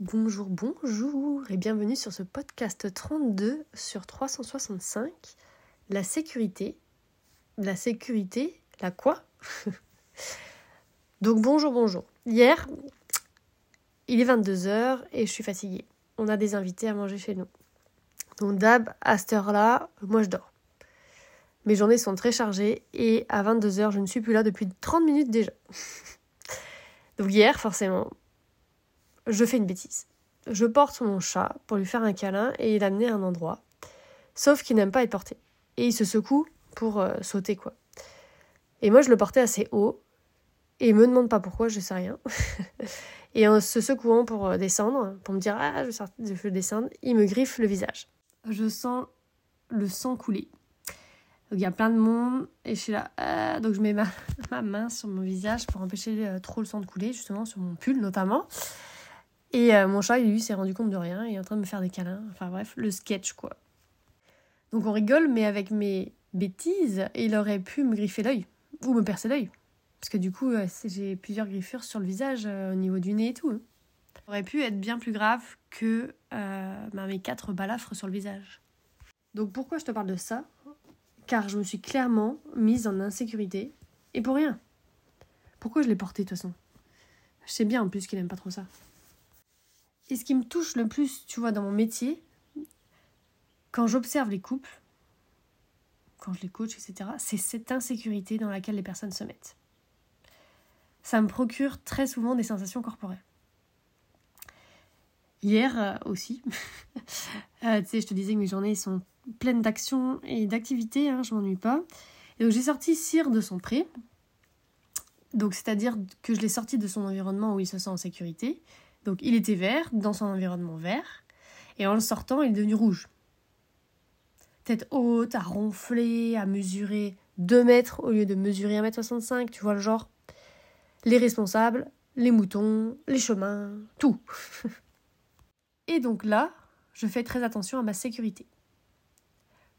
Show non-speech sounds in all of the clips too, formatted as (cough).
Bonjour, bonjour et bienvenue sur ce podcast 32 sur 365. La sécurité. La sécurité, la quoi? (laughs) Donc bonjour, bonjour. Hier, il est 22h et je suis fatiguée. On a des invités à manger chez nous. Donc d'hab, à cette heure-là, moi je dors. Mes journées sont très chargées et à 22h, je ne suis plus là depuis 30 minutes déjà. (laughs) Donc hier, forcément, je fais une bêtise. Je porte mon chat pour lui faire un câlin et l'amener à un endroit. Sauf qu'il n'aime pas être porté. Et il se secoue pour euh, sauter, quoi. Et moi, je le portais assez haut. Et il me demande pas pourquoi, je sais rien. (laughs) et en se secouant pour euh, descendre, pour me dire Ah, je, veux descendre, il me griffe le visage. Je sens le sang couler. Donc il y a plein de monde et je suis là. Ah, donc je mets ma, (laughs) ma, main sur mon visage pour empêcher euh, trop le sang de couler, justement sur mon pull notamment. Et euh, mon chat, lui, s'est rendu compte de rien. Il est en train de me faire des câlins. Enfin bref, le sketch, quoi. Donc on rigole, mais avec mes bêtises, il aurait pu me griffer l'œil. Ou me percer l'œil. Parce que du coup, euh, j'ai plusieurs griffures sur le visage, euh, au niveau du nez et tout. Hein. Ça aurait pu être bien plus grave que bah, mes quatre balafres sur le visage. Donc pourquoi je te parle de ça? Car je me suis clairement mise en insécurité. Et pour rien. Pourquoi je l'ai porté de toute façon? Je sais bien en plus qu'il aime pas trop ça. Et ce qui me touche le plus, tu vois, dans mon métier, quand j'observe les couples, quand je les coach, etc., c'est cette insécurité dans laquelle les personnes se mettent. Ça me procure très souvent des sensations corporelles. Hier euh, aussi, (laughs) euh, tu sais, je te disais que mes journées sont pleines d'actions et d'activités, hein, je m'ennuie pas. Et donc j'ai sorti Cire de son pré. Donc c'est-à-dire que je l'ai sorti de son environnement où il se sent en sécurité. Donc il était vert, dans son environnement vert, et en le sortant, il est devenu rouge. Tête haute, à ronfler, à mesurer 2 mètres au lieu de mesurer 1m65, tu vois le genre. Les responsables, les moutons, les chemins, tout. (laughs) et donc là, je fais très attention à ma sécurité.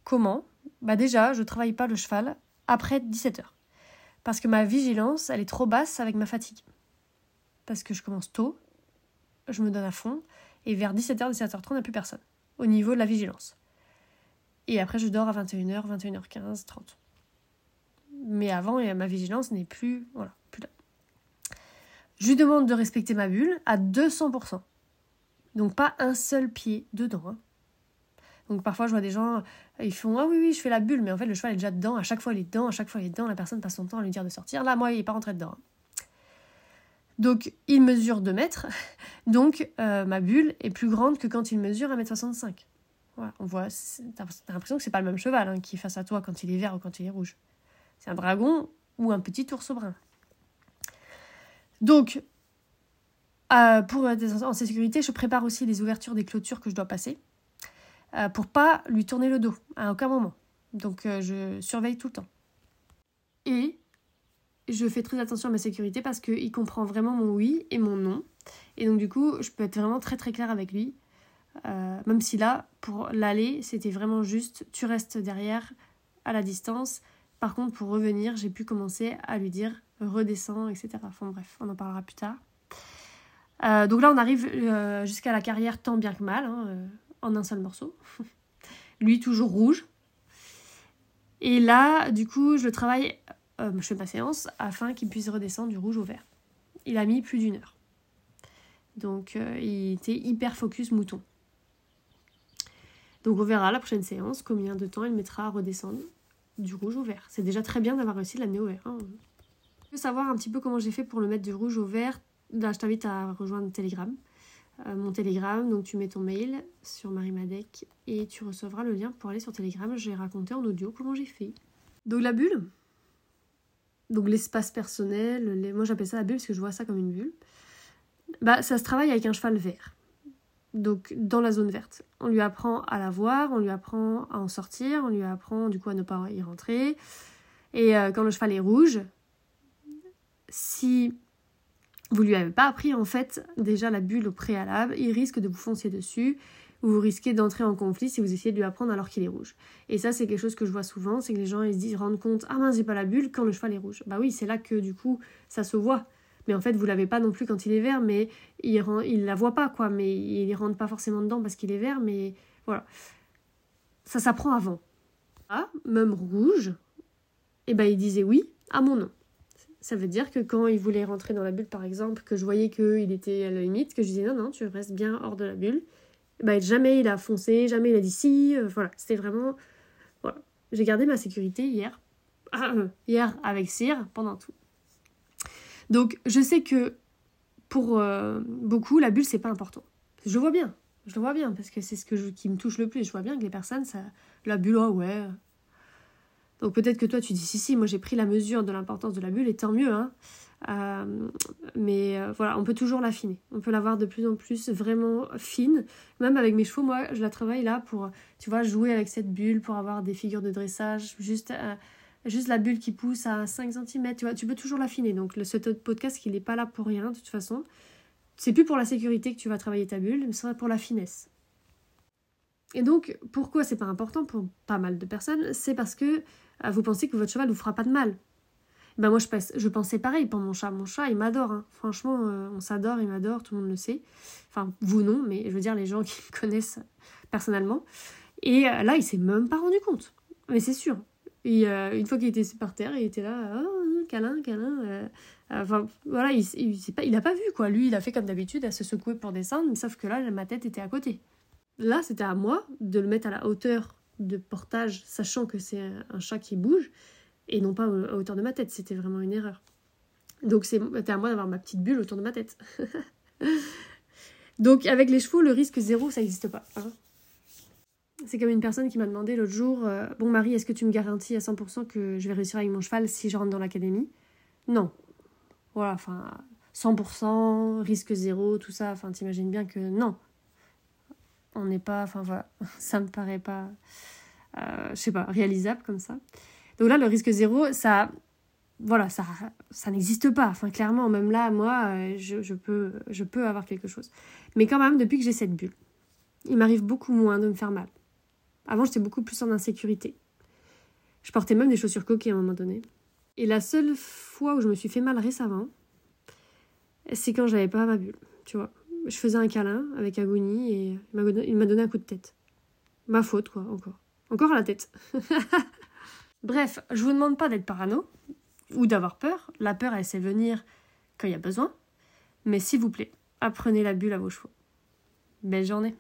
Comment? Bah déjà, je travaille pas le cheval après 17h. Parce que ma vigilance, elle est trop basse avec ma fatigue. Parce que je commence tôt, je me donne à fond, et vers 17h, 17h30, il n'y a plus personne, au niveau de la vigilance. Et après, je dors à 21h, 21h15, 30. Mais avant, ma vigilance n'est plus, voilà, plus là. Je lui demande de respecter ma bulle à 200%. Donc pas un seul pied dedans. Hein. Donc parfois je vois des gens, ils font Ah oui, oui, je fais la bulle, mais en fait le cheval est déjà dedans, à chaque fois il est dedans, à chaque fois il est dedans, la personne passe son temps à lui dire de sortir. Là, moi, il n'est pas rentré dedans. Hein. Donc il mesure 2 mètres, (laughs) donc euh, ma bulle est plus grande que quand il mesure 1m65. Voilà, on voit, t'as l'impression que c'est pas le même cheval hein, qui est face à toi quand il est vert ou quand il est rouge. C'est un dragon ou un petit ours brun. Donc, euh, pour être en sécurité, je prépare aussi les ouvertures des clôtures que je dois passer euh, pour pas lui tourner le dos à aucun moment. Donc je surveille tout le temps. Et je fais très attention à ma sécurité parce qu'il comprend vraiment mon oui et mon non. Et donc du coup, je peux être vraiment très très claire avec lui. Euh, même si là, pour l'aller, c'était vraiment juste, tu restes derrière, à la distance. Par contre, pour revenir, j'ai pu commencer à lui dire redescends, etc. Enfin bref, on en parlera plus tard. Euh, donc là, on arrive euh, jusqu'à la carrière tant bien que mal, hein, en un seul morceau. (laughs) lui, toujours rouge. Et là, du coup, je travaille euh, je fais ma séance afin qu'il puisse redescendre du rouge au vert. Il a mis plus d'une heure. Donc euh, il était hyper focus mouton. Donc on verra la prochaine séance combien de temps il mettra à redescendre du rouge au vert. C'est déjà très bien d'avoir réussi de l'amener au vert. Hein. Tu veux savoir un petit peu comment j'ai fait pour le mettre du rouge au vert Là, je t'invite à rejoindre Telegram. Euh, mon Telegram, donc tu mets ton mail sur Marimadec et tu recevras le lien pour aller sur Telegram. J'ai raconté en audio comment j'ai fait. Donc la bulle, donc l'espace personnel, moi j'appelle ça la bulle parce que je vois ça comme une bulle, bah, ça se travaille avec un cheval vert. Donc dans la zone verte. On lui apprend à la voir, on lui apprend à en sortir, on lui apprend du coup à ne pas y rentrer. Et euh, quand le cheval est rouge, si vous lui avez pas appris en fait déjà la bulle au préalable, il risque de vous foncer dessus vous risquez d'entrer en conflit si vous essayez de lui apprendre alors qu'il est rouge. Et ça, c'est quelque chose que je vois souvent, c'est que les gens ils se disent, rendent compte, ah mince, j'ai pas la bulle quand le cheval est rouge. Bah oui, c'est là que du coup, ça se voit. mais en fait vous l'avez pas non plus quand il est vert, mais il rend, il la voit pas quoi, mais il rentre pas forcément dedans parce qu'il est vert, mais voilà. Ça s'apprend avant. Ah, même rouge, et eh ben il disait oui à mon nom. Ça veut dire que quand il voulait rentrer dans la bulle, par exemple, que je voyais qu'il était à la limite, que je disais non, non, tu restes bien hors de la bulle, bah, jamais il a foncé, jamais il a dit si. Euh, voilà, c'était vraiment. Voilà. J'ai gardé ma sécurité hier. (clears throat) hier avec Cyr pendant tout. Donc je sais que pour euh, beaucoup, la bulle, c'est pas important. Je vois bien. Je le vois bien parce que c'est ce que qui me touche le plus. Je vois bien que les personnes, ça, la bulle, oh ouais, donc peut-être que toi tu dis si si, moi j'ai pris la mesure de l'importance de la bulle et tant mieux. Hein. Euh, mais euh, voilà, on peut toujours l'affiner. On peut l'avoir de plus en plus vraiment fine. Même avec mes chevaux, moi je la travaille là pour, tu vois, jouer avec cette bulle, pour avoir des figures de dressage, juste, euh, juste la bulle qui pousse à 5 cm. Tu vois, tu peux toujours l'affiner. Donc le, ce podcast, il n'est pas là pour rien de toute façon. C'est plus pour la sécurité que tu vas travailler ta bulle, mais c'est pour la finesse. Et donc, pourquoi c'est pas important pour pas mal de personnes C'est parce que vous pensez que votre cheval vous fera pas de mal. Ben moi, je, je pensais pareil pour mon chat. Mon chat, il m'adore. Hein. Franchement, euh, on s'adore, il m'adore, tout le monde le sait. Enfin, vous non, mais je veux dire les gens (laughs) qui me connaissent personnellement. Et euh, là, il s'est même pas rendu compte. Mais c'est sûr. Et euh, une fois qu'il était par terre, il était là, oh, câlin, câlin. enfin, voilà, il, il, il a pas vu, quoi. Lui, il a fait comme d'habitude, à se secouer pour descendre, sauf que là, ma tête était à côté. Là, c'était à moi de le mettre à la hauteur de portage, sachant que c'est un chat qui bouge, et non pas à hauteur de ma tête. C'était vraiment une erreur. Donc c'était à moi d'avoir ma petite bulle autour de ma tête. (laughs) Donc avec les chevaux, le risque zéro, ça n'existe pas. Hein. c'est comme une personne qui m'a demandé l'autre jour euh, Bon, Marie, est-ce que tu me garantis à 100% que je vais réussir avec mon cheval si je rentre dans l'académie? Non. Voilà, enfin, 100%, risque zéro, tout ça. Enfin, t'imagines bien que non on n'est pas, enfin voilà, (laughs) ça me paraît pas, euh, je sais pas, réalisable comme ça. Donc là, le risque zéro, ça, voilà, ça, ça n'existe pas. Enfin, clairement, même là, moi, euh, je, peux, je peux avoir quelque chose. Mais quand même, depuis que j'ai cette bulle, il m'arrive beaucoup moins de me faire mal. Avant, j'étais beaucoup plus en insécurité. Je portais même des chaussures coquées à un moment donné. Et la seule fois où je me suis fait mal récemment, c'est quand j'avais pas ma bulle, tu vois je faisais un câlin avec Agonie et il m'a donné un coup de tête. Ma faute, quoi, encore. Encore à la tête. (laughs) Bref, je vous demande pas d'être parano ou d'avoir peur. La peur, elle sait venir quand il y a besoin. Mais s'il vous plaît, apprenez la bulle à vos chevaux. Belle journée.